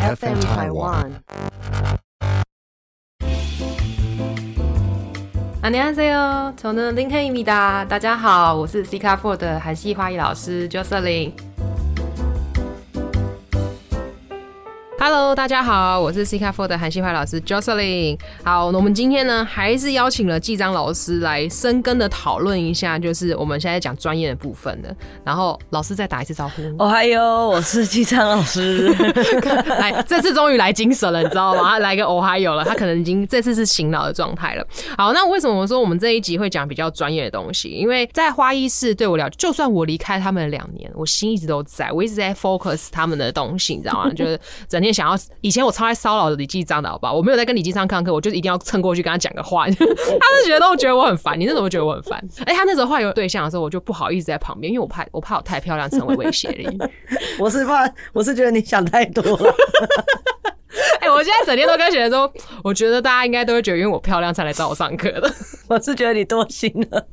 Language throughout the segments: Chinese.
FM Taiwan。 안녕하세요，저는林黑米达。大家好，我是 C 卡 Four 的韩系花艺老师 Jocelyn。 Hello，大家好，我是 C 卡 Four 的韩熙怀老师 Jocelyn。好，那我们今天呢，还是邀请了纪章老师来深耕的讨论一下，就是我们现在讲专业的部分的。然后老师再打一次招呼。哦嗨哟，我是纪章老师。来，这次终于来精神了，你知道吗？他来个 Ohio 了，他可能已经这次是醒脑的状态了。好，那为什么我说我们这一集会讲比较专业的东西？因为在花艺室对我了，就算我离开他们两年，我心一直都在，我一直在 focus 他们的东西，你知道吗？就是整天想要，以前我超爱骚扰李继章的好不好？我没有在跟李继章上课，我就是一定要蹭过去跟他讲个话，他是觉得都觉得我很烦，你那时候觉得我很烦。哎，他那时候话有对象的时候，我就不好意思在旁边，因为我怕我怕我太漂亮成为威胁力。我是怕，我是觉得你想太多了。哎、我现在整天都跟学生说，我觉得大家应该都会觉得，因为我漂亮才来找我上课的。我是觉得你多心了。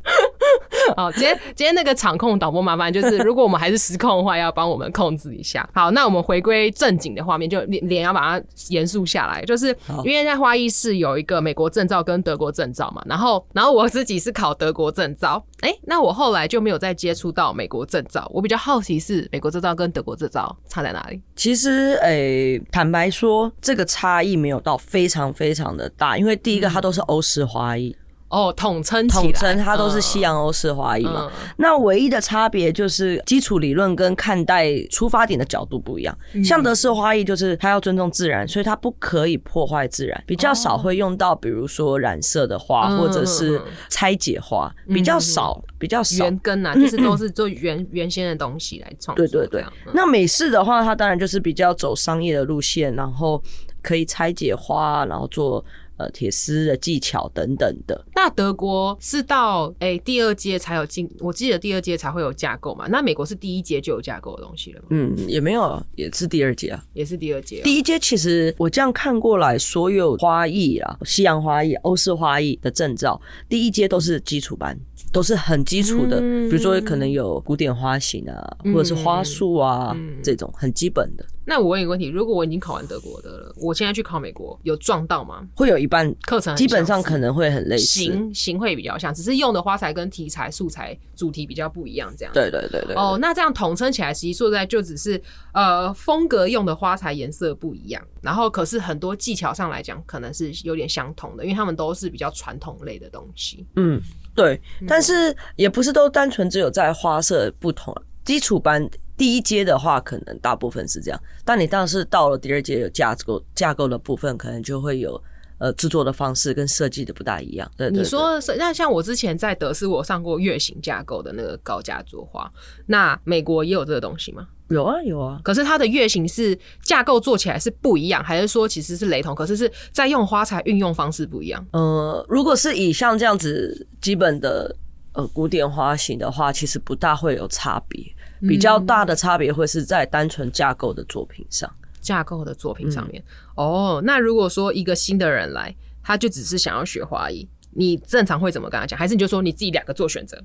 好，今天今天那个场控导播麻烦，就是如果我们还是失控的话，要帮我们控制一下。好，那我们回归正经的画面，就脸脸要把它严肃下来，就是因为在花艺室有一个美国证照跟德国证照嘛，然后然后我自己是考德国证照，哎、那我后来就没有再接触到美国证照，我比较好奇是美国证照跟德国证照差在哪里？其实，诶、坦白说，这个差异没有到非常非常的大，因为第一个它都是欧式花艺，哦，统称统称它都是嗯西洋欧式花艺嘛。嗯那唯一的差别就是基础理论跟看待出发点的角度不一样。嗯像德式花艺就是它要尊重自然，所以它不可以破坏自然，比较少会用到比如说染色的花嗯或者是拆解花，比较少，比较少。原根啊，就是都是做原原先的东西来创作对对对那美式的话，它当然就是比较走商业的路线，然后可以拆解花，然后做呃铁丝的技巧等等的。那德国是到诶、第二阶才有进，我记得第二阶才会有架构嘛。那美国是第一阶就有架构的东西了吗？嗯，也没有，也是第二阶啊。也是第二阶、哦。第一阶其实我这样看过来，所有花艺啊，西洋花艺、欧式花艺的证照，第一阶都是基础班，都是很基础的，嗯比如说可能有古典花型啊，或者是花束啊、嗯这种很基本的，那我问一个问题：如果我已经考完德国的了，我现在去考美国，有撞到吗？会有一半课程基本上可能会很类似。型型会比较像，只是用的花材跟题材素材主题比较不一样，这样。对对对对哦，那这样统称起来，实际说实在就只是呃风格用的花材颜色不一样，然后可是很多技巧上来讲，可能是有点相同的，因为他们都是比较传统类的东西。嗯，对，但是也不是都单纯只有在花色不同，基础班第一阶的话，可能大部分是这样，但你当是到了第二阶有架构架构的部分，可能就会有呃制作的方式跟设计的不大一样。对你说是那像我之前在德斯，我上过月形架构的那个高架作画，那美国也有这个东西吗？有啊有啊，可是它的月形是架构做起来是不一样，还是说其实是雷同？可是是在用花材运用方式不一样？呃，如果是以像这样子基本的呃古典花型的话，其实不大会有差别，比较大的差别会是在单纯架构的作品上。架构的作品上面。嗯哦，那如果说一个新的人来，他就只是想要学花艺，你正常会怎么跟他讲？还是你就说你自己两个做选择？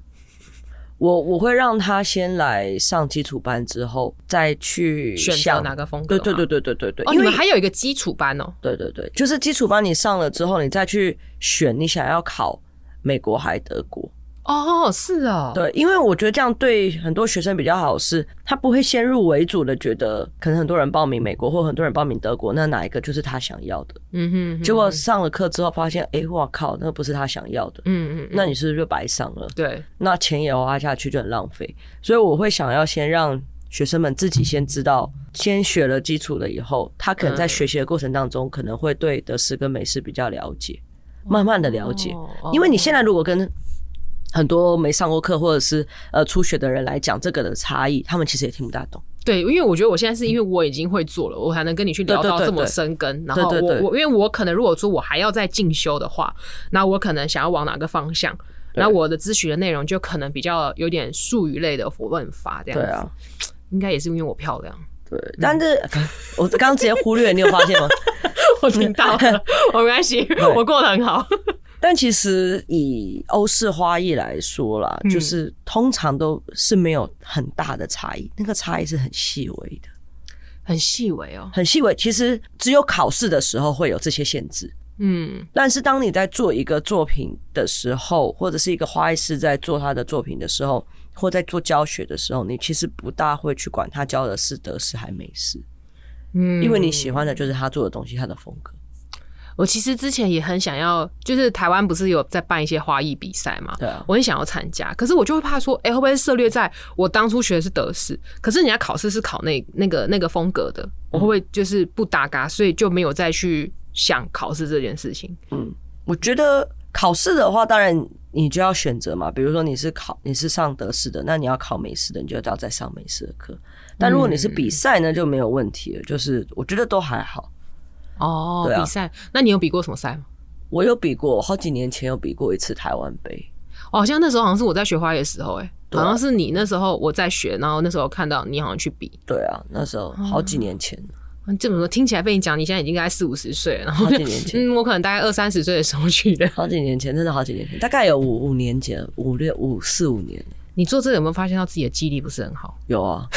我我会让他先来上基础班之后，再去选择想哪个风格吗对对对对对对对，哦，因为你们还有一个基础班哦。对对对，就是基础班你上了之后，你再去选你想要考美国还德国。哦，是哦，对，因为我觉得这样对很多学生比较好，是他不会先入为主的觉得，可能很多人报名美国或很多人报名德国，那哪一个就是他想要的？嗯哼哼结果上了课之后发现，哎，我靠，那不是他想要的，嗯嗯，那你是不是就白上了？对，那钱也花下去就很浪费。所以我会想要先让学生们自己先知道，先学了基础了以后，他可能在嗯学习的过程当中，可能会对德式跟美式比较了解，慢慢的了解。哦因为你现在如果跟很多没上过课或者是呃初学的人来讲这个的差异，他们其实也听不大懂。对，因为我觉得我现在是因为我已经会做了，我才能跟你去聊到这么对对对对深耕。然后我我因为我可能如果说我还要再进修的话，那我可能想要往哪个方向？那我的咨询的内容就可能比较有点术语类的问法这样子。对啊，应该也是因为我漂亮。对，但是我刚刚直接忽略，你有发现吗？我听到了，我 没关系，我过得很好。但其实以欧式花艺来说啦，嗯就是通常都是没有很大的差异，那个差异是很细微的。很细微哦。很细微。其实只有考试的时候会有这些限制，嗯但是当你在做一个作品的时候，或者是一个花艺师在做他的作品的时候，或在做教学的时候，你其实不大会去管他教的是德式还美式，嗯，因为你喜欢的就是他做的东西，他的风格。我其实之前也很想要，就是台湾不是有在办一些花艺比赛嘛？对啊，我很想要参加，可是我就会怕说，哎、会不会涉略在我当初学的是德式，可是人家考试是考那那个那个风格的，我会不会就是不搭嘎，所以就没有再去想考试这件事情。嗯我觉得考试的话，当然你就要选择嘛。比如说你是考你是上德式的，那你要考美式的，你就要再上美式的课。但如果你是比赛呢，就没有问题了。就是我觉得都还好。哦，对啊比赛，那你有比过什么赛吗？我有比过，好几年前有比过一次台湾杯。哦好像那时候好像是我在学花艺的时候、哎、对啊好像是你那时候我在学，然后那时候看到你好像去比。对啊，那时候好几年前，嗯这么说听起来被你讲，你现在已经大概四五十岁了，然后好几年前 嗯，我可能大概二三十岁的时候去的。好几年前，真的好几年前，大概有五五年前，五六五四五年你做这个有没有发现到自己的记忆力不是很好？有啊。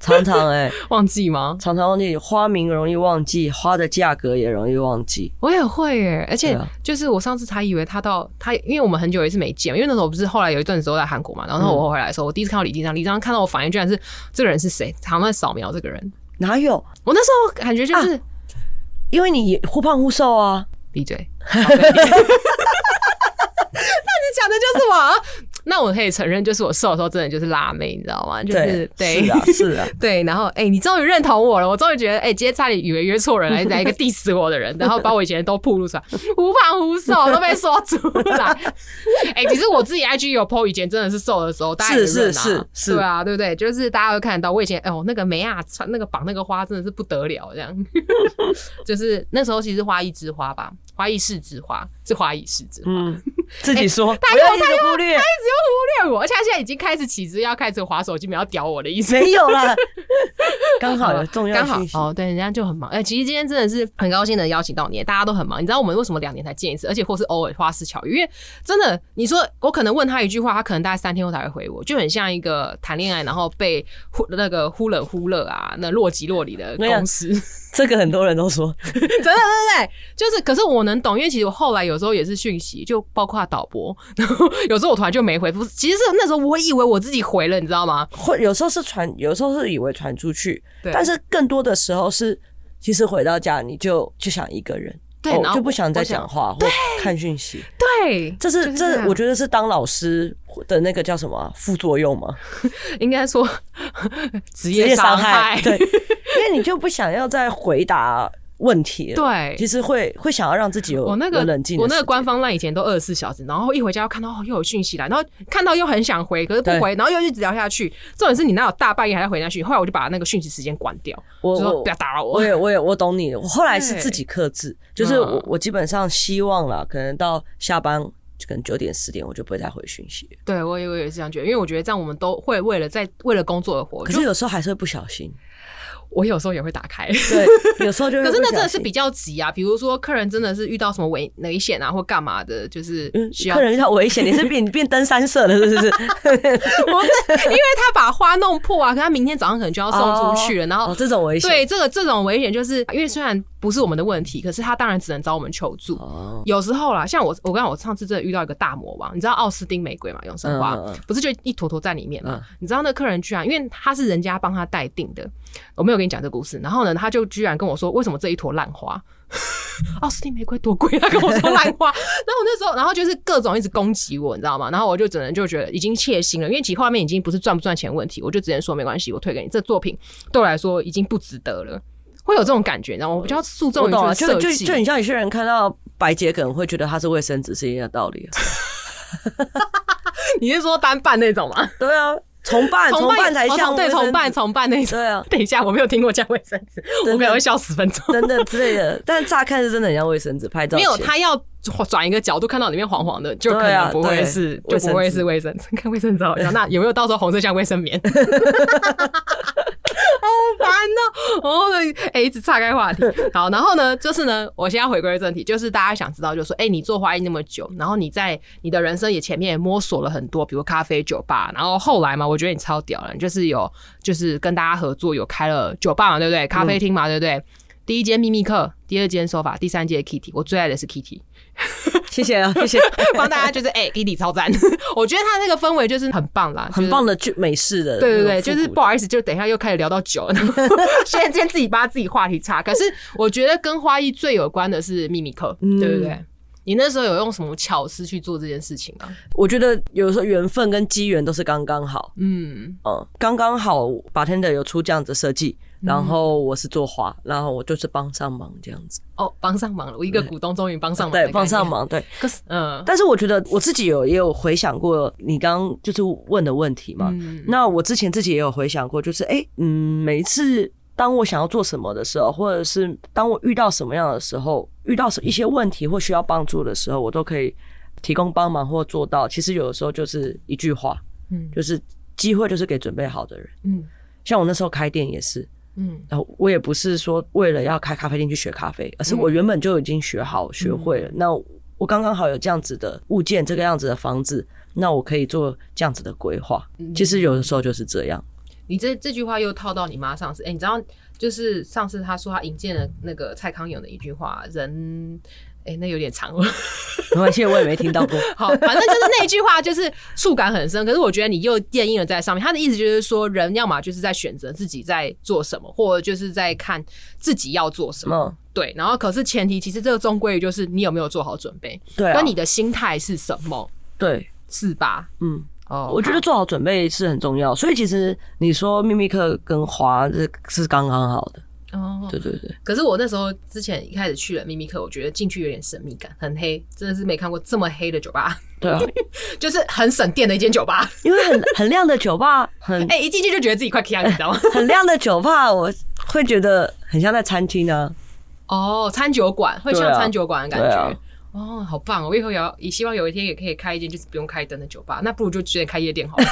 常常哎、忘记吗？常常忘记花名容易忘记，花的价格也容易忘记。我也会耶，而且就是我上次才以为他到他，因为我们很久也是没见，因为那时候不是后来有一段时候在韩国嘛，然后我回来的时候，我第一次看到李金章，李金章看到我反应居然是这个人是谁，好像在扫描这个人。哪有？我那时候感觉就是、因为你忽胖忽瘦啊。闭嘴，那你讲的就是我啊。那我可以承认，就是我瘦的时候真的就是辣妹，你知道吗？就是对，是啊，是啊。对，然后哎、你终于认同我了，我终于觉得哎、今天差点以为约错人，来来一个 diss 我的人，然后把我以前都暴露出来，无胖无瘦都被说出来。哎、其实我自己 IG 有 po 以前真的是瘦的时候，大家也是认啊是是是对啊，对不对？就是大家会看得到我以前，哎呦那个梅亚穿那个绑那个花真的是不得了，这样。就是那时候其实花一枝花吧，花艺是之花，是花艺是之花。嗯，自己说，他不要一直忽略，只有忽略我，而且他现在已经开始起肢要开始划手机，没有要屌我的意思。没有啦，刚好有重要。哦，对，人家就很忙。哎、其实今天真的是很高兴能邀请到你，大家都很忙。你知道我们为什么两年才见一次，而且或是偶尔花式巧遇？因为真的，你说我可能问他一句话，他可能大概三天后才会回我，就很像一个谈恋爱然后被忽那个忽冷忽热啊，那若即若离的公司。这个很多人都说，真的，对对对，就是，可是我能懂，因为其实我后来有时候也是讯息，就包括导播，然后有时候我突然就没回复，其实是那时候我以为我自己回了，你知道吗？会有时候是传，有时候是以为传出去，对。但是更多的时候是，其实回到家你就就想一个人，对然后哦就不想再讲话或看讯息。对，这是这我觉得是当老师的那个叫什么啊？副作用吗？应该说 职职业伤害，对，因为你就不想要再回答问题了。对其实会会想要让自己有我那个冷静我那个官方赖以前都二十四小时，然后一回家又看到哦又有讯息来，然后看到又很想回，可是不回，然后又一直聊下去。重点是你那有大半夜还在回下去？后来我就把那个讯息时间关掉，我就说不要打扰我我。也我也我懂你，我后来是自己克制，就是嗯我我基本上希望了，可能到下班可能九点十点我就不会再回讯息了，对我也我也是这样觉得，因为我觉得这样我们都会为了在为了工作而活。可是有时候还是会不小心，我有时候也会打开。对，有时候就会 可是那真的是比较急啊，比如说客人真的是遇到什么危危险啊，或干嘛的，就是嗯需要客人遇到危险，你是变变登山社了是不是？不是因为他把花弄破啊，可他明天早上可能就要送出去了，然后哦这种危险，对这个这种危险，就是因为虽然不是我们的问题，可是他当然只能找我们求助。哦，有时候啦，像我，我刚刚我上次真的遇到一个大魔王，你知道奥斯汀玫瑰嘛，永生花、不是就一坨坨在里面嘛？嗯你知道那客人居然，因为他是人家帮他代订的，我没有跟你讲这个故事，然后呢，他就居然跟我说，为什么这一坨烂花？奥斯汀玫瑰多贵？他跟我说烂花，然后我那时候，然后就是各种一直攻击我，你知道吗？然后我就只能就觉得已经切心了，因为其实画面已经不是赚不赚钱问题，我就只能说没关系，我退给你，这作品对我来说已经不值得了。会有这种感觉，你知道吗？我比较注重就就就，就很像有些人看到白洁可能会觉得它是卫生纸是一样的道理。你是说单瓣那种吗？对啊，重办重办才哦对，像卫生重办纸重办那种。对啊，等一下，我没有听过这样卫生纸，我可能会笑十分钟。等等之类的，但乍看是真的很像卫生纸，拍照没有，前他要转一个角度看到里面黄黄的，就可能不会是，就不会是卫生纸。看卫生纸好像，那有没有到时候红色像卫生棉？好烦哦！哦，哎，一直岔开话题。好，然后呢，就是呢，我现在回归正题，就是大家想知道，就是说，哎，你做花艺那么久，然后你在你的人生也前面也摸索了很多，比如咖啡酒吧，然后后来嘛，我觉得你超屌了，就是有就是跟大家合作，有开了酒吧嘛，对不对？咖啡厅嘛，对不对？第一间秘密课，第二间手法，第三间 Kitty，我最爱的是 Kitty。谢谢啊，谢谢，帮大家就是哎，Kitty 超赞，我觉得他那个氛围就是很棒啦，很棒的就美式的，对对对，就是不好意思，就等一下又开始聊到酒，现在先自己把自己话题岔。可是我觉得跟花艺最有关的是秘密课，对不对？你那时候有用什么巧思去做这件事情啊？我觉得有时候缘分跟机缘都是刚刚好，嗯嗯，刚刚好，bartender 有出这样子设计。然后我是做花，然后我就是帮上忙这样子。哦，帮上忙了，我一个股东终于帮上忙。对，帮上忙，对。可是，嗯，但是我觉得我自己有也有回想过你刚刚就是问的问题嘛。那我之前自己也有回想过，就是哎，嗯，每一次当我想要做什么的时候，或者是当我遇到什么样的时候，遇到一些问题或需要帮助的时候，我都可以提供帮忙或做到。其实有的时候就是一句话，嗯，就是机会就是给准备好的人。嗯，像我那时候开店也是。嗯，然后我也不是说为了要开咖啡店去学咖啡，而是我原本就已经学好学会了。那我刚刚好有这样子的物件，这个样子的房子，那我可以做这样子的规划。其实有的时候就是这样。你这这句话又套到你妈上次，哎，你知道，就是上次她说她引荐了那个蔡康永的一句话，人。哎，那有点长了，没关系，我也没听到过。好，反正就是那一句话，就是触感很深。可是我觉得你又电印了在上面，他的意思就是说，人要么就是在选择自己在做什么，或者就是在看自己要做什么。对，然后可是前提，其实这个终归就是你有没有做好准备，对，跟你的心态是什么，对，是吧？嗯，哦，我觉得做好准备是很重要。所以其实你说秘密课跟华这是刚刚好的。哦，对对对。可是我那时候之前一开始去了秘密课，我觉得进去有点神秘感，很黑，真的是没看过这么黑的酒吧。对啊，就是很省电的一间酒吧，因为很很亮的酒吧，很哎，一进去就觉得自己快开，你知道吗？很亮的酒吧，我会觉得很像在餐厅呢。哦，餐酒馆会像餐酒馆的感觉。哦，好棒！我以后也要，也希望有一天也可以开一间就是不用开灯的酒吧。那不如就直接开夜店好了。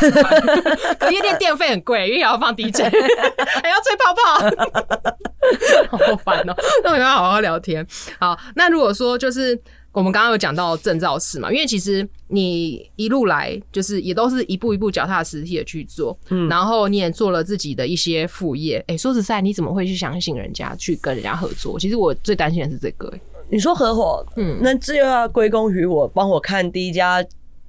可夜店电费很贵，因为要放 DJ，还要吹泡泡，好烦哦。那我们要好好聊天。好，那如果说就是我们刚刚有讲到证照室嘛，因为其实你一路来就是也都是一步一步脚踏实地的去做，嗯，然后你也做了自己的一些副业。哎，说实在，你怎么会去相信人家去跟人家合作？其实我最担心的是这个。你说合伙，嗯，那这又要归功于我帮我看第一家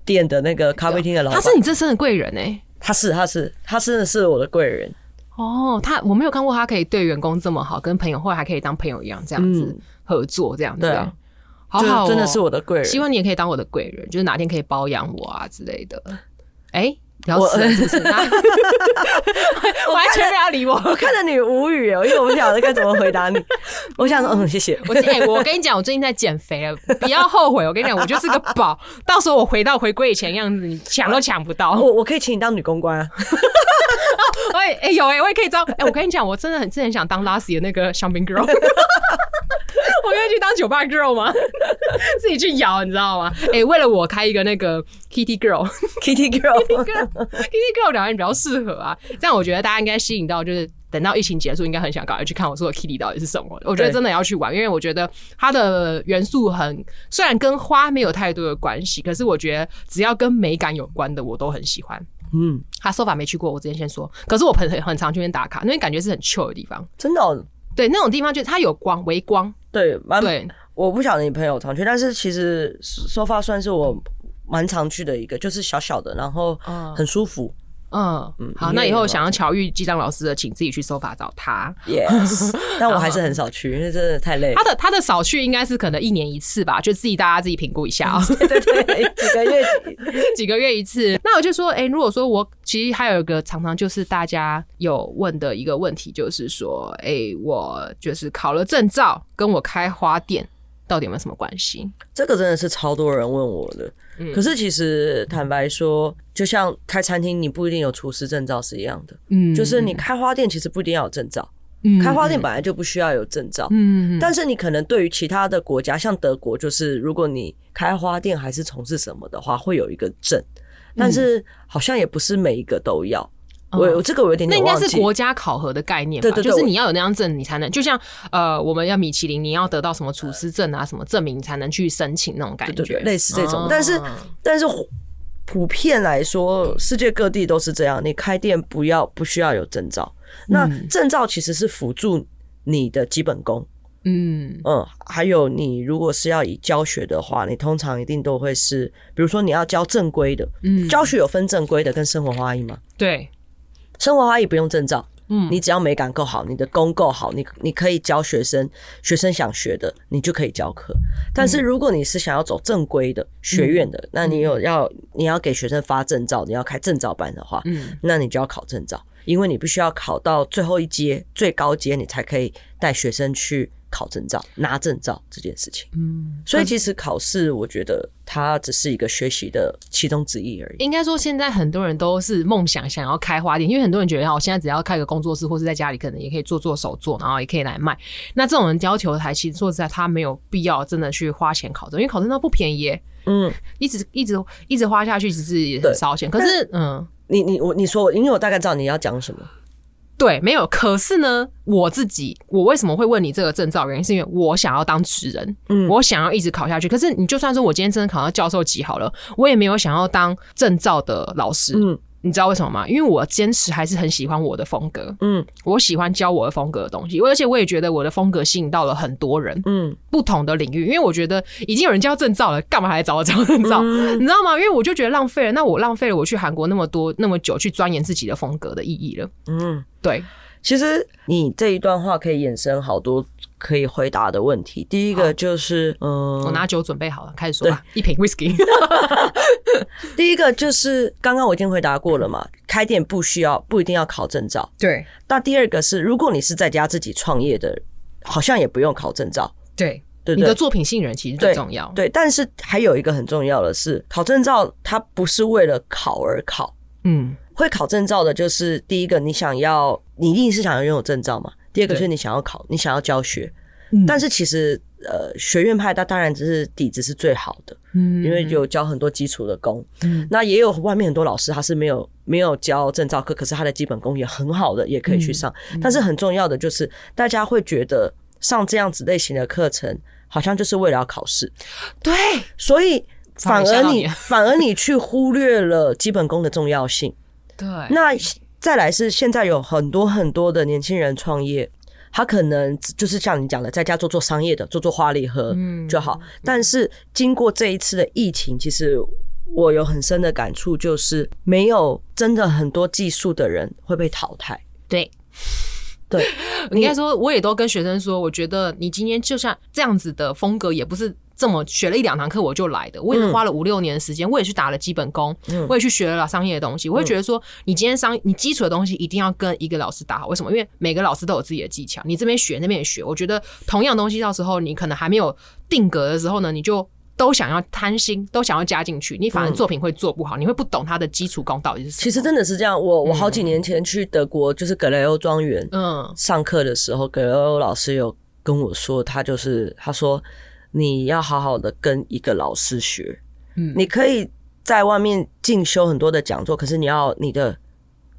店的那个咖啡厅的老板，他是你这生的贵人哎，他是他是他真的是我的贵人。哦，他我没有看过他可以对员工这么好，跟朋友或还可以当朋友一样这样子合作这样子，对，好好，真的是我的贵人，希望你也可以当我的贵人，就是哪天可以包养我啊之类的，哎。我 完全不要理我，我看着你无语哦，因为我不晓得该怎么回答你。我想说，嗯，谢谢。我哎，我跟你讲，我最近在减肥了，不要后悔。我跟你讲，我就是个宝，到时候我回到回归以前样子，你抢都抢不到。我我可以请你当女公关啊。哎哎有哎，我也可以招。哎，我跟你讲，我真的很真很想当 Lassie 的那个香槟 girl。我愿意去当酒吧 girl 吗？自己去摇，你知道吗？哎，为了我开一个那个 Kitty girl，Kitty girl，Kitty girl 两个人比较适合啊。这样我觉得大家应该吸引到，就是等到疫情结束，应该很想赶快去看我说的 Kitty 到底是什么。我觉得真的要去玩，因为我觉得它的元素很，虽然跟花没有太多的关系，可是我觉得只要跟美感有关的，我都很喜欢。嗯，他说法没去过，我之前先说。可是我很很常去那边打卡，那边感觉是很 chill 的地方。真的？对，那种地方就是它有光，微光。对，对。我不晓得你朋友常去，但是其实说法算是我蛮常去的一个，就是小小的，然后很舒服。嗯嗯，好，那以后想要巧遇记账老师的，请自己去搜法找他。Yes，但我还是很少去，因为真的太累。他的他的少去应该是可能一年一次吧，就自己大家自己评估一下 啊。对对，几个月 几个月一次。那我就说，哎，如果说我其实还有一个常常就是大家有问的一个问题，就是说，哎，我就是考了证照，跟我开花店。到底有没有什么关系？这个真的是超多人问我的。嗯，可是其实坦白说，就像开餐厅，你不一定有厨师证照是一样的。嗯，就是你开花店，其实不一定要有证照。嗯，开花店本来就不需要有证照。嗯但是你可能对于其他的国家，像德国，就是如果你开花店还是从事什么的话，会有一个证。但是好像也不是每一个都要。我我这个我有点那应该。是国家考核的概念吧？对对对就是你要有那张证，你才能，就像呃，我们要米其林，你要得到什么厨师证啊，什么证明，你才能去申请那种感觉，类似这种哦但是但是普遍来说，世界各地都是这样。你开店不要不需要有证照，那嗯证照其实是辅助你的基本功。嗯嗯，还有你如果是要以教学的话，你通常一定都会是，比如说你要教正规的，嗯，教学有分正规的跟生活花艺吗？对，生活花艺不用证照，嗯，你只要美感够好，你的功够好，你你可以教学生，学生想学的，你就可以教课。但是如果你是想要走正规的学院的，那你有要你要给学生发证照，你要开证照班的话，嗯。那你就要考证照，因为你必须要考到最后一阶最高阶，你才可以带学生去考证照、拿证照这件事情。嗯，所以其实考试，我觉得它只是一个学习的其中之一而已。应该说，现在很多人都是梦想想要开花店，因为很多人觉得，哦，我现在只要开个工作室，或是在家里可能也可以做做手作，然后也可以来卖。那这种人要求台，其实说实在，他没有必要真的去花钱考证，因为考证照不便宜，嗯，一直一直一直花下去，其实也很烧钱。可是，嗯。你你我你说我，因为我大概知道你要讲什么。对，没有。可是呢，我自己，我为什么会问你这个证照？原因是因为我想要当职人，嗯我想要一直考下去。可是你就算说我今天真的考到教授级好了，我也没有想要当证照的老师。嗯你知道为什么吗？因为我坚持还是很喜欢我的风格，嗯我喜欢教我的风格的东西，而且我也觉得我的风格吸引到了很多人，嗯不同的领域。因为我觉得已经有人教证照了，干嘛还来找我教证照？嗯你知道吗？因为我就觉得浪费了，那我浪费了我去韩国那么多那么久去钻研自己的风格的意义了。嗯，对，其实你这一段话可以衍生好多可以回答的问题。第一个就是，嗯，我拿酒准备好了，开始说吧。一瓶 whisky，第一个就是刚刚我已经回答过了嘛，开店不需要不一定要考证照。对那第二个是，如果你是在家自己创业的，好像也不用考证照，对，对对？你的作品吸引人其实最重要。对，但是还有一个很重要的是，考证照它不是为了考而考。嗯，会考证照的，就是第一个，你想要，你一定是想要拥有证照嘛。第二个对是你想要考，你想要教学。嗯但是其实，呃，学院派它当然只是底子是最好的，嗯因为有教很多基础的功。嗯那也有外面很多老师他是没有没有教证照课，可是他的基本功也很好的，也可以去上。嗯但是很重要的就是，大家会觉得上这样子类型的课程，好像就是为了要考试，对，所以反而你反而你去忽略了基本功的重要性。对，那再来是现在有很多很多的年轻人创业，他可能就是像你讲的，在家做做商业的，做做花礼盒嗯就好。但是经过这一次的疫情，其实我有很深的感触，就是没有真的很多技术的人会被淘汰。对。对，应该说，我也都跟学生说，我觉得你今天就像这样子的风格，也不是这么学了一两堂课我就来的，我也是花了五六年的时间，我也去打了基本功，嗯我也去学了商业的东西。我会觉得说，你今天商你基础的东西一定要跟一个老师打好，为什么？因为每个老师都有自己的技巧，你这边学那边也学。我觉得同样东西到时候你可能还没有定格的时候呢，你就。都想要贪心，都想要加进去，你反而作品会做不好，你会不懂它的基础功到底是什么。其实真的是这样。我我好几年前去德国，就是格雷欧庄园，嗯上课的时候，格雷欧老师有跟我说，他就是他说你要好好的跟一个老师学，嗯。你可以在外面进修很多的讲座，可是你要你的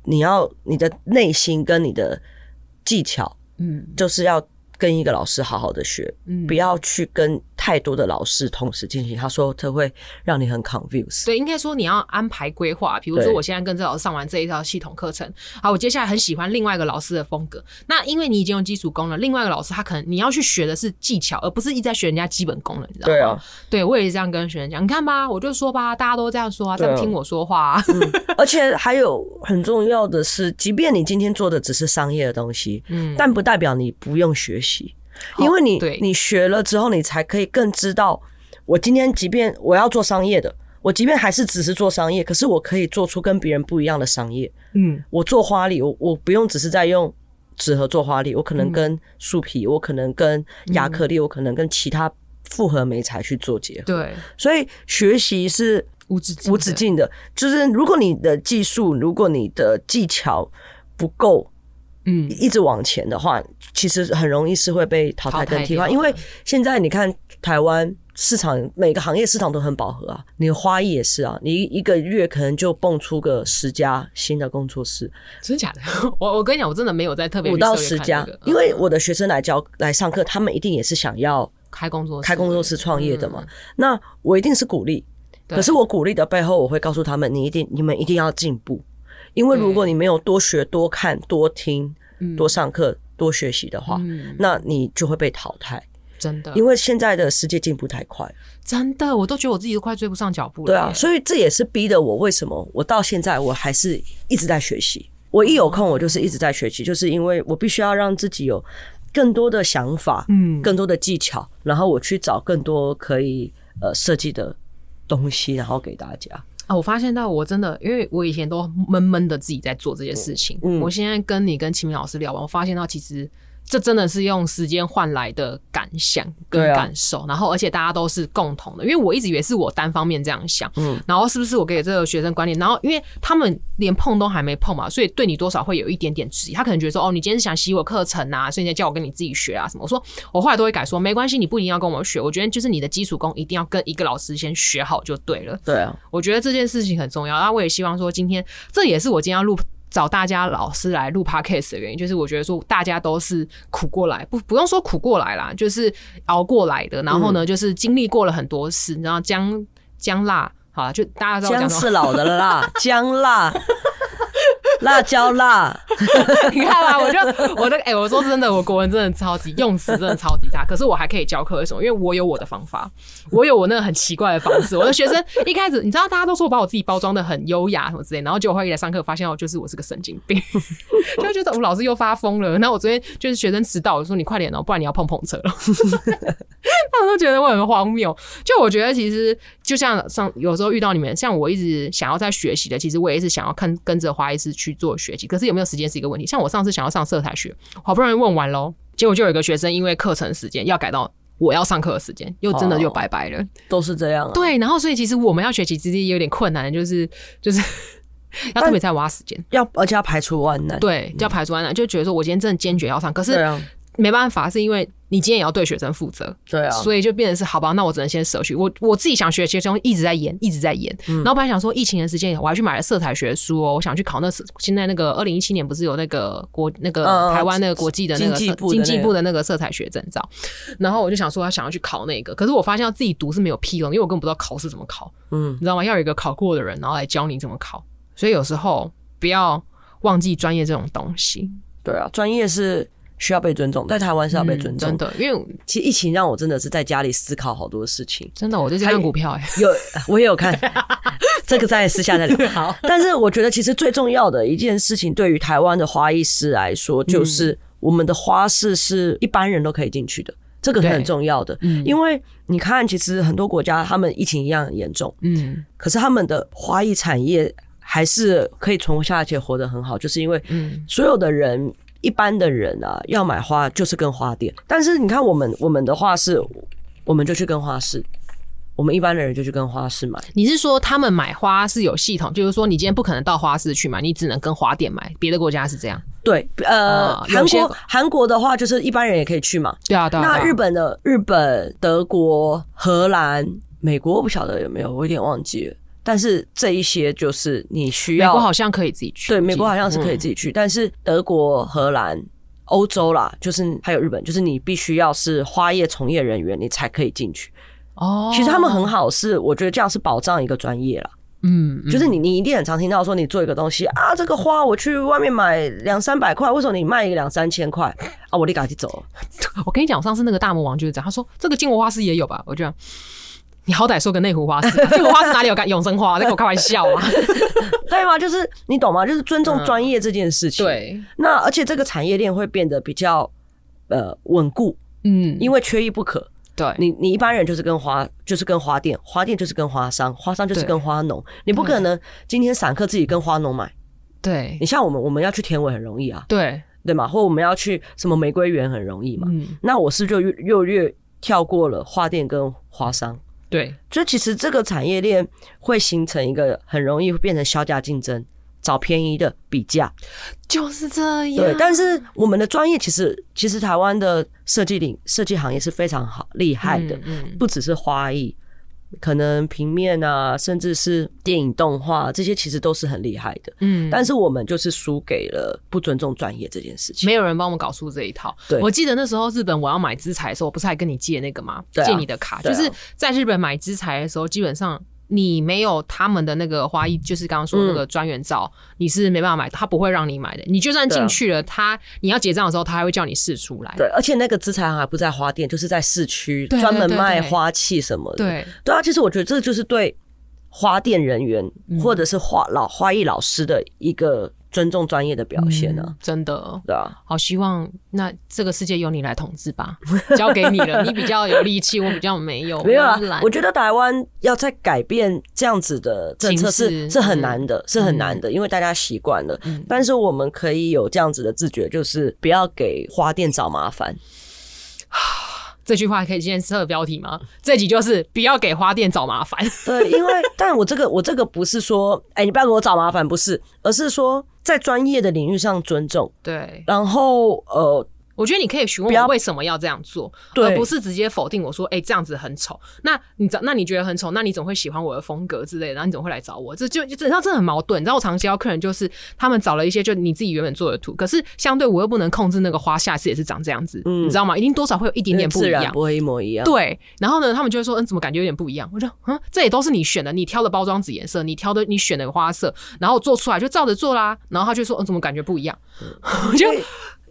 你要你的内心跟你的技巧，嗯。就是要跟一个老师好好的学，嗯。不要去跟太多的老师同时进行。他说这会让你很 confused。对，应该说你要安排规划。比如说，我现在跟这老师上完这一套系统课程，好，我接下来很喜欢另外一个老师的风格。那因为你已经有基础功了，另外一个老师他可能你要去学的是技巧，而不是一直在学人家基本功了，你知道吗？对啊，对我也是这样跟学生讲。你看吧，我就说吧，大家都这样说啊，这样听我说话、啊。而且还有很重要的是，即便你今天做的只是商业的东西，嗯，但不代表你不用学习，好因为你对。你学了之后，你才可以更知道，我今天即便我要做商业的，我即便还是只是做商业，可是我可以做出跟别人不一样的商业。嗯。我做花礼，我我不用只是在用纸盒做花礼，我可嗯。能跟树皮，我可能跟亚克力，我可能跟其他复合媒材去做结合。对，所以学习是无止境的。无止境的，就是如果你的技术，如果你的技巧不够，嗯。一直往前的话，其实很容易是会被淘汰跟替换。因为现在你看台湾市场每个行业市场都很饱和啊，你花艺也是啊，你一个月可能就蹦出个十家新的工作室，真的假的？我我跟你讲，我真的没有在特别五到十家。因为我的学生来教来上课，他们一定也是想要开工作室。开工作室创业的嘛。那我一定是鼓励，可是我鼓励的背后，我会告诉他们，你一定你们一定要进步，因为如果你没有多学、多看、多听、多上课、多学习的话，嗯，那你就会被淘汰。真的，因为现在的世界进步太快了，真的，我都觉得我自己都快追不上脚步了。对啊，，所以这也是逼得我为什么我到现在我还是一直在学习。我一有空，我就是一直在学习，就是因为我必须要让自己有更多的想法，嗯，更多的技巧，然后我去找更多可以呃设计的东西，然后给大家。啊，我发现到我真的，因为我以前都闷闷的自己在做这些事情。嗯我现在跟你跟秦明老师聊完，我发现到其实这真的是用时间换来的感想跟感受，然后而且大家都是共同的，因为我一直以为是我单方面这样想，嗯然后是不是我给这个学生观念，然后因为他们连碰都还没碰嘛，所以对你多少会有一点点质疑，他可能觉得说，哦，你今天是想洗我课程啊，所以你叫我跟你自己学啊什么。我说我后来都会改说，没关系，你不一定要跟我们学，我觉得就是你的基础功一定要跟一个老师先学好就对了。对啊，我觉得这件事情很重要，那我也希望说，今天这也是我今天要录找大家老师来录 podcast 的原因，就是我觉得说大家都是苦过来，不不用说苦过来啦，就是熬过来的，然后呢，就是经历过了很多事，然后姜姜辣，好了，就大家知道姜是老的辣，姜辣，辣椒辣，你看吧，我就我的哎、我说真的，我国文真的超级用词真的超级差，可是我还可以教课，为什么？因为我有我的方法，我有我那个很奇怪的方式。我的学生一开始，你知道，大家都说我把我自己包装的很优雅什么之类，然后结果后来一来上课，发现我就是我是个神经病，就觉得我老师又发疯了。那我昨天就是学生迟到，我说你快点哦，不然你要碰碰车了。他们都觉得我很荒谬。就我觉得其实就像上有时候遇到你们，像我一直想要在学习的，其实我也是想要看跟着花艺师去做学习，可是有没有时间是一个问题。像我上次想要上色彩学，好不容易问完喽，结果就有一个学生因为课程时间要改到。我要上课的时间又真的就哦拜拜了，都是这样啊。对，然后所以其实我们要学习之间有点困难，就是就是 要特别在挖时间，要而且要排除万难。对，要排除万难，就觉得说我今天真的坚决要上，可是没办法，是因为你今天也要对学生负责，对啊，所以就变成是好吧，那我只能先舍去。我我自己想学的其中一直在演，一直在演。嗯然后本来想说疫情的时间，我还去买了色彩学书哦，我想去考那现在那个二零一七年不是有那个国那个台湾那个国际的那个经济部的那个经济部的那个色彩学证照，然后我就想说，想要去考那个，可是我发现要自己读是没有屁用，因为我根本不知道考试怎么考，嗯你，知道吗？要有一个考过的人，然后来教你怎么考。所以有时候不要忘记专业这种东西，对啊，专业是需要被尊重，在台湾是要被尊重。的，因为其实疫情让我真的是在家里思考好多事情。真的我最近看股票哎、有，我也有看，这个在私下再聊。好，但是我觉得其实最重要的一件事情，对于台湾的花艺师来说，就是我们的花市是一般人都可以进去的，这个是很重要的。嗯因为你看，其实很多国家他们疫情一样很严重，嗯可是他们的花艺产业还是可以存活下去，活得很好，就是因为嗯所有的人。一般的人啊，要买花就是跟花店，但是你看我们我们的话是，我们就去跟花市，我们一般的人就去跟花市买。你是说他们买花是有系统，就是说你今天不可能到花市去买，你只能跟花店买。别的国家是这样，对，呃，韩国韩国的话就是一般人也可以去嘛。对啊那日本的日本、德国、荷兰、美国我不晓得有没有，我有点忘记了。但是这一些就是你需要，美国好像可以自己去，对美国好像是可以嗯自己去，但是德国、荷兰、欧洲啦，就是还有日本，就是你必须要是花业从业人员，你才可以进去。哦。其实他们很好，是我觉得这样是保障一个专业了。嗯，嗯就是你，你一定很常听到说，你做一个东西啊，这个花我去外面买两三百块，为什么你卖一个两三千块啊？我立刻就走了。我跟你讲，上次那个大魔王就是这样，他说这个金国花市也有吧？我就你好歹说个内湖花市吧，内湖花市哪里有干永生花？在跟我开玩笑啊？对吗？就是你懂吗？就是尊重专业这件事情。，对，那而且这个产业链会变得比较呃稳固，嗯，因为缺一不可。对，你你一般人就是跟花，就是跟花店，花店就是跟花商，花商就是跟花农。你不可能今天散客自己跟花农买。对你像我们，我们要去田尾很容易啊，对，对吗？或我们要去什么玫瑰园很容易嘛。嗯，那我是就越又越跳过了花店跟花商。对，就其实这个产业链会形成一个很容易变成销价竞争找便宜的比价。就是这样。对，但是我们的专业其实其实台湾的设计领设计行业是非常好厉害的，嗯嗯不只是花艺，可能平面啊，甚至是电影动画这些，其实都是很厉害的。嗯但是我们就是输给了不尊重专业这件事情。没有人帮我们搞出这一套。对我记得那时候日本我要买资材的时候，我不是还跟你借那个吗？借你的卡，就是在日本买资材的时候，基本上。你没有他们的那个花艺，就是刚刚说那个专员照，你是没办法买，他不会让你买的。你就算进去了，他你要结账的时候，他还会叫你试出来。对，而且那个资材行还不在花店，就是在市区专门卖花器什么的。对，对啊，其实我觉得这就是对花店人员嗯或者是花老花艺老师的一个尊重专业的表现呢、嗯真的。对啊，好希望那这个世界由你来统治吧，交给你了，你比较有力气，我比较没有，没有啊我觉得台湾要再改变这样子的政策是是很难的，是很嗯难的，因为大家习惯了。嗯但是我们可以有这样子的自觉，就是不要给花店找麻烦。这句话可以先设标题吗？这集就是不要给花店找麻烦。对，因为但我这个我这个不是说，哎、你不要给我找麻烦，不是，而是说在专业的领域上尊重，对，然后呃，我觉得你可以询问我为什么要这样做，对而不是直接否定我说，哎、这样子很丑。那你那你觉得很丑，那你总会喜欢我的风格之类的，然后你总会来找我。这就就你知道，这很矛盾。你知道，我常教客人就是他们找了一些就你自己原本做的图，可是相对我又不能控制那个花下次也是长这样子，嗯你知道吗？一定多少会有一点点不一样。不会一模一样。对，然后呢，他们就会说，嗯，怎么感觉有点不一样？我说，嗯，这也都是你选的，你挑的包装纸颜色，你挑的你选的花色，然后做出来就照着做啦。然后他就说，嗯，怎么感觉不一样？我就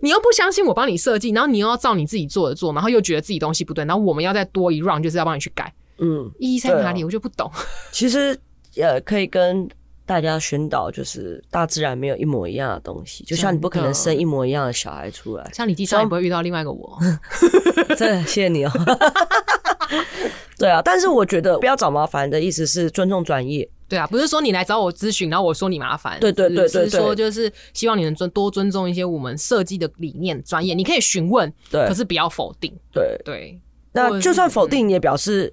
你又不相信我帮你设计，然后你又要照你自己做的做，然后又觉得自己东西不对，然后我们要再多一 round，就是要帮你去改，嗯，意义在哪里？我就不懂。其实呃，可以跟大家宣导，就是大自然没有一模一样的东西，就像你不可能生一模一样的小孩出来。像你地上也不会遇到另外一个我，这谢谢你哦。对啊，但是我觉得不要找麻烦的意思是尊重专业。对啊，不是说你来找我咨询，然后我说你麻烦，对对对对是是说就是希望你能尊多尊重一些我们设计的理念、专业，你可以询问，对可是不要否定，对，对。那者就算否定，也表示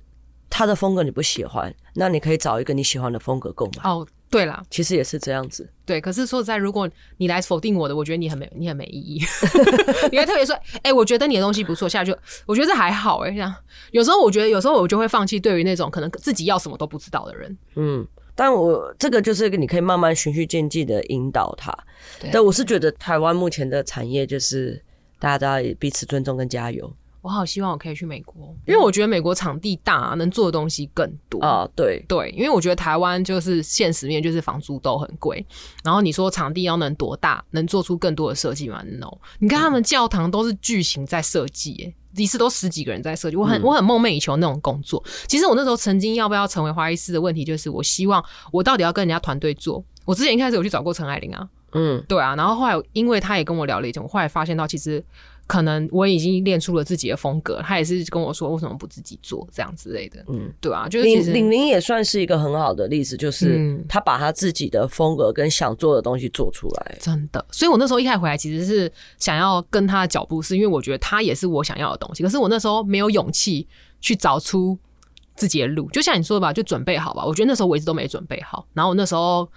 他的风格你不喜欢，那你可以找一个你喜欢的风格购买。哦，对啦，其实也是这样子。对，可是说实在，如果你来否定我的，我觉得你很没你很没意义。你还特别说，哎、我觉得你的东西不错，下来就我觉得这还好哎、这样有时候我觉得有时候我就会放弃对于那种可能自己要什么都不知道的人。嗯，但我这个就是你可以慢慢循序渐进的引导他。对但我是觉得台湾目前的产业就是大家都要彼此尊重跟加油我好希望我可以去美国，因为我觉得美国场地大、能做的东西更多。啊。对，对，因为我觉得台湾就是现实面，就是房租都很贵。然后你说场地要能多大，能做出更多的设计吗？No，你看他们教堂都是巨型在设计，耶，一次都十几个人在设计。我很、我很梦寐以求那种工作。其实我那时候曾经要不要成为花艺师的问题，就是我希望我到底要跟人家团队做。我之前一开始有去找过陈爱玲啊，嗯，对啊，然后后来因为他也跟我聊了一阵，我后来发现到其实可能我已经练出了自己的风格，他也是跟我说为什么不自己做这样之类的，嗯，对啊，就是其实李李玲也算是一个很好的例子，就是嗯他把他自己的风格跟想做的东西做出来。真的，所以我那时候一开始回来其实是想要跟他的脚步，是因为我觉得他也是我想要的东西，可是我那时候没有勇气去找出自己的路。就像你说的吧，就准备好吧。我觉得那时候我一直都没准备好，然后我那时候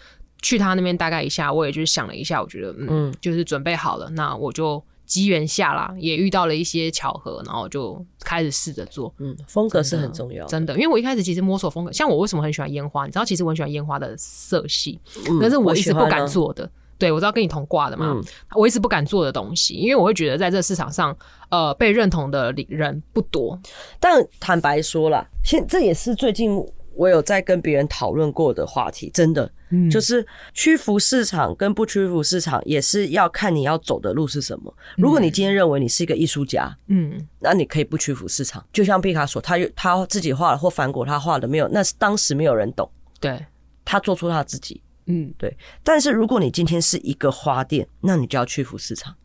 去他那边大概一下，我也就是想了一下，我觉得嗯，嗯就是准备好了，那我就机缘下啦，也遇到了一些巧合，然后就开始试着做。嗯，风格是很重要的。真的，因为我一开始其实摸索风格，像我为什么很喜欢烟花，你知道，其实我很喜欢烟花的色系，嗯但是我一直不敢做的。对，我知道跟你同挂的嘛，嗯我一直不敢做的东西，因为我会觉得在这市场上，呃，被认同的人不多。但坦白说啦，现这也是最近我有在跟别人讨论过的话题，真的，嗯。就是屈服市场跟不屈服市场，也是要看你要走的路是什么。如果你今天认为你是一个艺术家，嗯，那你可以不屈服市场，就像毕卡索，他他自己画了或梵谷他画的没有，那是当时没有人懂，对，他做出他自己。嗯，对，但是如果你今天是一个花店，那你就要屈服市场。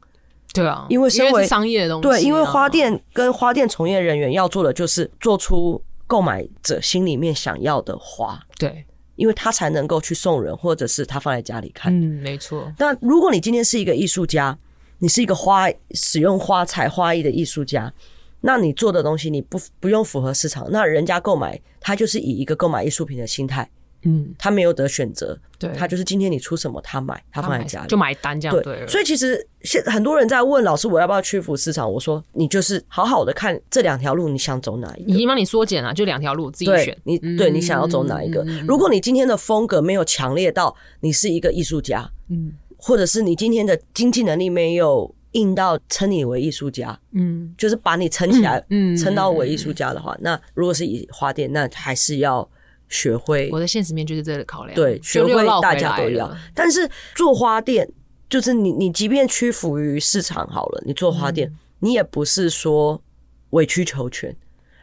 对啊，因为身为商业的东西啊、对，因为花店跟花店从业人员要做的就是做出购买者心里面想要的花，对，因为他才能够去送人，或者是他放在家里看。嗯，没错，那如果你今天是一个艺术家，你是一个花使用花材花艺的艺术家，那你做的东西你不不用符合市场，那人家购买他就是以一个购买艺术品的心态嗯，他没有得选择，对，他就是今天你出什么他买，他放在家里就买单这样对。所以其实现很多人在问老师，我要不要屈服市场？我说你就是好好的看这两条路，你想走哪一个？已经帮你缩减了，就两条路自己选。你对你想要走哪一个？如果你今天的风格没有强烈到你是一个艺术家，嗯，或者是你今天的经济能力没有硬到称你为艺术家，嗯，就是把你撑起来，嗯，撑到为艺术家的话，那如果是以花店，那还是要。学会我的现实面就是这个考量，对，学会大家都要。但是做花店，就是你你即便屈服于市场好了，你做花店，你也不是说委曲求全，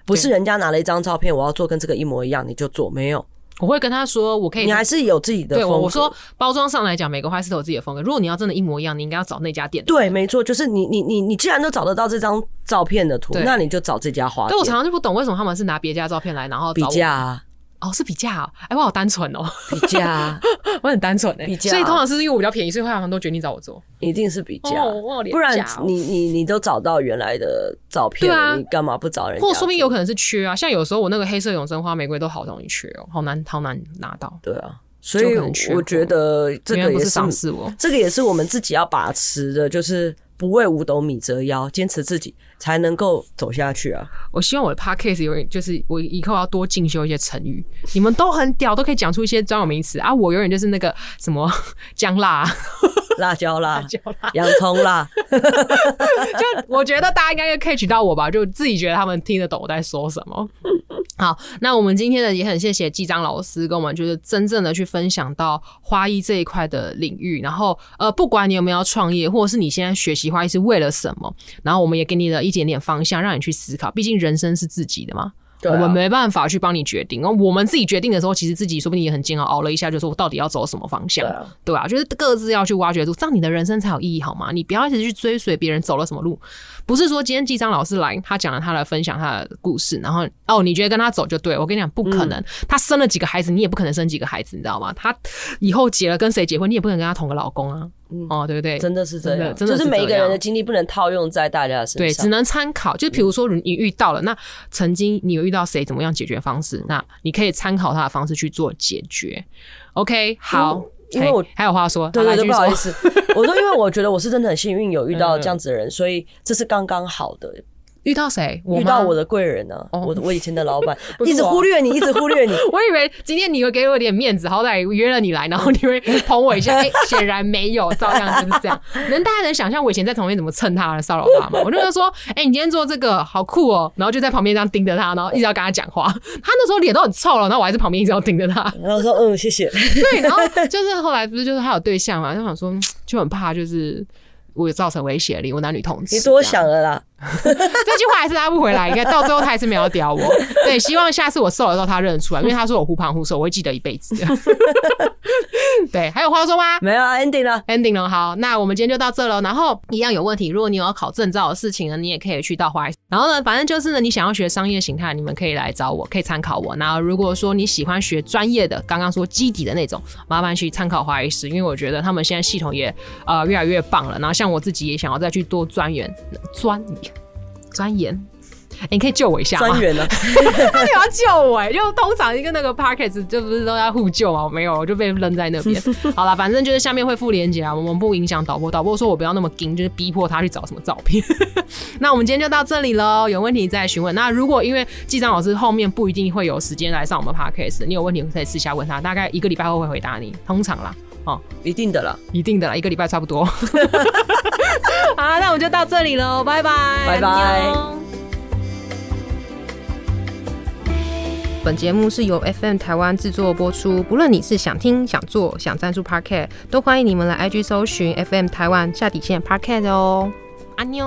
不是人家拿了一张照片，我要做跟这个一模一样，你就做没有。我会跟他说，我可以，你还是有自己的。对，我说包装上来讲，每个花师都有自己的风格。如果你要真的一模一样，你应该要找那家店。对，没错，就是你你你你既然都找得到这张照片的图，那你就找这家花。对我常常就不懂为什么他们是拿别家照片来，然后比价。哦，是比价哦，哎，我好单纯哦，比价，我很单纯哎，比价，所以通常是因为我比较便宜，所以会他们都决定找我做，一定是比价，不然你你你都找到原来的照片啊，你干嘛不找人？或说不定有可能是缺啊，像有时候我那个黑色永生花玫瑰都好容易缺哦，好难好难拿到。对啊，所以我觉得这个也是赏识我，这个也是我们自己要把持的，就是不为五斗米折腰，坚持自己。才能够走下去啊！我希望我的 podcast 有就是我以后要多进修一些成语。你们都很屌，都可以讲出一些专有名词啊！我永远就是那个什么 姜辣、辣椒辣、洋葱辣。就我觉得大家应该可以 catch 到我吧？就自己觉得他们听得懂我在说什么。好，那我们今天呢也很谢谢季章老师跟我们就是真正的去分享到花艺这一块的领域。然后呃，不管你有没有创业，或者是你现在学习花艺是为了什么，然后我们也给你的一。一点点方向，让你去思考。毕竟人生是自己的嘛，我们没办法去帮你决定。我们自己决定的时候，其实自己说不定也很煎熬，熬了一下，就说我到底要走什么方向，对啊？就是各自要去挖掘出，这样你的人生才有意义，好吗？你不要一直去追随别人走了什么路。不是说今天纪章老师来，他讲了他的分享他的故事，然后哦，你觉得跟他走就对？我跟你讲，不可能。他生了几个孩子，你也不可能生几个孩子，你知道吗？他以后结了跟谁结婚，你也不可能跟他同个老公啊。哦，对不对？真的是这样，就是每一个人的经历不能套用在大家身上，对，只能参考。就比如说你遇到了，那曾经你有遇到谁，怎么样解决方式？那你可以参考他的方式去做解决。OK，好，因为我还有话说，对对对，不好意思，我说因为我觉得我是真的很幸运，有遇到 这样子的人，所以这是刚刚好的。遇到谁？遇到我的贵人呢？我我以前的老板 一直忽略你，一直忽略你。我以为今天你会给我点面子，好歹约了你来，然后你会捧我一下。哎，显然没有，照样就是这样。能大家能想象我以前在旁边怎么蹭他、骚扰他吗？我就说，哎，你今天做这个好酷哦，然后就在旁边这样盯着他，然后一直要跟他讲话。他那时候脸都很臭了，然后我还是旁边一直要盯着他。然后说，嗯，谢谢。对，然后就是后来不是就是他有对象嘛，就想说就很怕就是。我有造成威胁力，我男女同志。你多想了啦，这句话还是拉不回来。应该到最后他还是没有屌我。对，希望下次我瘦的时候他认得出来，因为他说我忽胖忽瘦，我会记得一辈子。对，还有话说吗？没有，ending 了，ending 了。好，那我们今天就到这了。然后一样有问题，如果你有要考证照的事情呢，你也可以去到华。然后呢，反正就是呢，你想要学商业形态，你们可以来找我，可以参考我。然后如果说你喜欢学专业的，刚刚说基底的那种，麻烦去参考华医师，因为我觉得他们现在系统也呃越来越棒了。然后像我自己也想要再去多钻研钻钻研。你可以救我一下吗？专员呢？他有要救我哎，就通常一个那个 p a r k e t 就不是都要互救吗？我没有，我就被扔在那边。好了，反正就是下面会附链接啊，我们不影响导播。导播说我不要那么紧，就是逼迫他去找什么照片。那我们今天就到这里喽，有问题再询问。那如果因为纪章老师后面不一定会有时间来上我们 p a r k e t 你有问题可以私下问他，大概一个礼拜后会回答你。通常啦，哦，一定的啦，一定的啦，一个礼拜差不多。好，那我们就到这里喽，拜拜，拜拜。本节目是由 FM 台湾制作播出。不论你是想听、想做、想赞助 Parket，都欢迎你们来 IG 搜寻 FM 台湾下底线 Parket 哦。安妞。